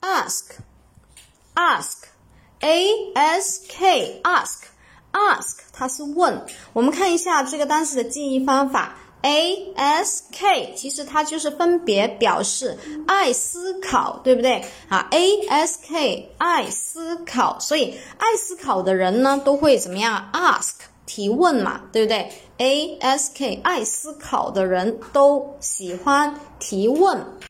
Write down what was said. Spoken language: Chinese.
ask，ask，a s k，ask，ask，它是问。我们看一下这个单词的记忆方法。ask 其实它就是分别表示爱思考，对不对啊？ask 爱思考，所以爱思考的人呢都会怎么样？ask 提问嘛，对不对？ask 爱思考的人都喜欢提问。